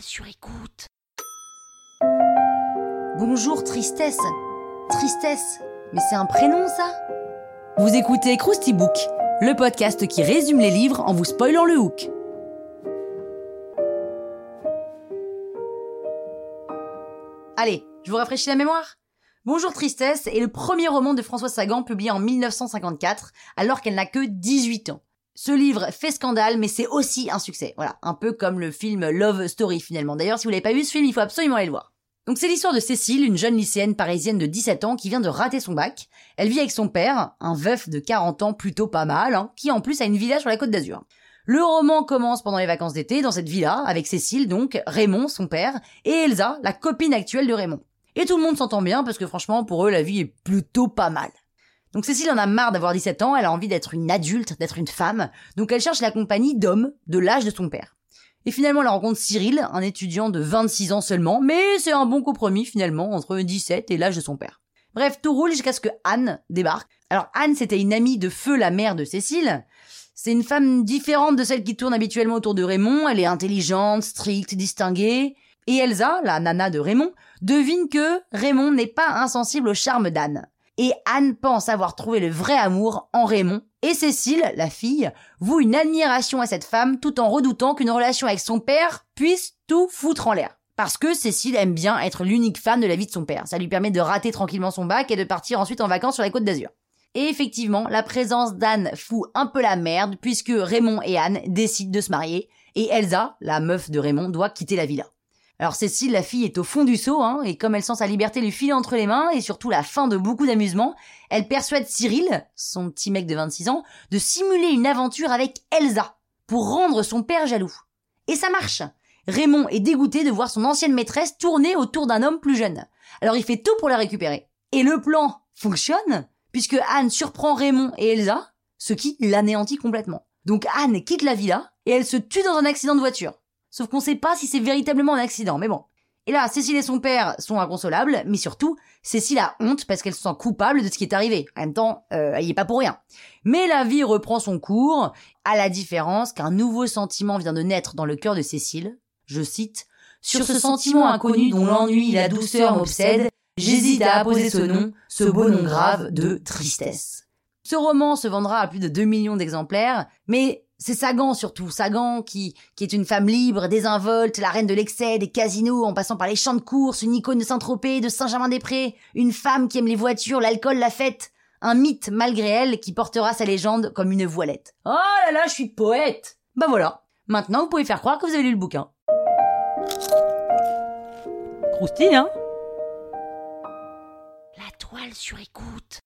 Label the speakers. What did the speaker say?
Speaker 1: Sur écoute. Bonjour Tristesse. Tristesse, mais c'est un prénom ça? Vous écoutez Krusty Book, le podcast qui résume les livres en vous spoilant le hook. Allez, je vous rafraîchis la mémoire Bonjour Tristesse est le premier roman de François Sagan publié en 1954, alors qu'elle n'a que 18 ans. Ce livre fait scandale, mais c'est aussi un succès. Voilà, un peu comme le film Love Story finalement. D'ailleurs, si vous l'avez pas vu ce film, il faut absolument aller le voir. Donc c'est l'histoire de Cécile, une jeune lycéenne parisienne de 17 ans qui vient de rater son bac. Elle vit avec son père, un veuf de 40 ans plutôt pas mal, hein, qui en plus a une villa sur la côte d'Azur. Le roman commence pendant les vacances d'été dans cette villa, avec Cécile donc, Raymond, son père, et Elsa, la copine actuelle de Raymond. Et tout le monde s'entend bien parce que franchement, pour eux, la vie est plutôt pas mal. Donc Cécile en a marre d'avoir 17 ans, elle a envie d'être une adulte, d'être une femme, donc elle cherche la compagnie d'hommes de l'âge de son père. Et finalement, elle rencontre Cyril, un étudiant de 26 ans seulement, mais c'est un bon compromis finalement entre 17 et l'âge de son père. Bref, tout roule jusqu'à ce que Anne débarque. Alors Anne, c'était une amie de feu la mère de Cécile, c'est une femme différente de celle qui tourne habituellement autour de Raymond. Elle est intelligente, stricte, distinguée. Et Elsa, la nana de Raymond, devine que Raymond n'est pas insensible au charme d'Anne. Et Anne pense avoir trouvé le vrai amour en Raymond. Et Cécile, la fille, voue une admiration à cette femme tout en redoutant qu'une relation avec son père puisse tout foutre en l'air. Parce que Cécile aime bien être l'unique femme de la vie de son père. Ça lui permet de rater tranquillement son bac et de partir ensuite en vacances sur la côte d'Azur. Et effectivement, la présence d'Anne fout un peu la merde puisque Raymond et Anne décident de se marier et Elsa, la meuf de Raymond, doit quitter la villa. Alors Cécile, la fille, est au fond du seau, hein, et comme elle sent sa liberté lui filer entre les mains, et surtout la fin de beaucoup d'amusement, elle persuade Cyril, son petit mec de 26 ans, de simuler une aventure avec Elsa, pour rendre son père jaloux. Et ça marche Raymond est dégoûté de voir son ancienne maîtresse tourner autour d'un homme plus jeune. Alors il fait tout pour la récupérer. Et le plan fonctionne puisque Anne surprend Raymond et Elsa, ce qui l'anéantit complètement. Donc Anne quitte la villa et elle se tue dans un accident de voiture. Sauf qu'on sait pas si c'est véritablement un accident, mais bon. Et là, Cécile et son père sont inconsolables, mais surtout, Cécile a honte parce qu'elle se sent coupable de ce qui est arrivé. En même temps, euh, elle y est pas pour rien. Mais la vie reprend son cours, à la différence qu'un nouveau sentiment vient de naître dans le cœur de Cécile. Je cite, Sur ce sentiment inconnu dont l'ennui et la douceur m'obsèdent, J'hésite à apposer ce nom, ce beau nom grave de tristesse. Ce roman se vendra à plus de 2 millions d'exemplaires, mais c'est Sagan surtout, Sagan qui, est une femme libre, désinvolte, la reine de l'excès, des casinos, en passant par les champs de course, une icône de Saint-Tropez, de Saint-Germain-des-Prés, une femme qui aime les voitures, l'alcool, la fête, un mythe malgré elle qui portera sa légende comme une voilette. Oh là là, je suis poète Bah voilà, maintenant vous pouvez faire croire que vous avez lu le bouquin. Croustille, hein? Toile sur écoute.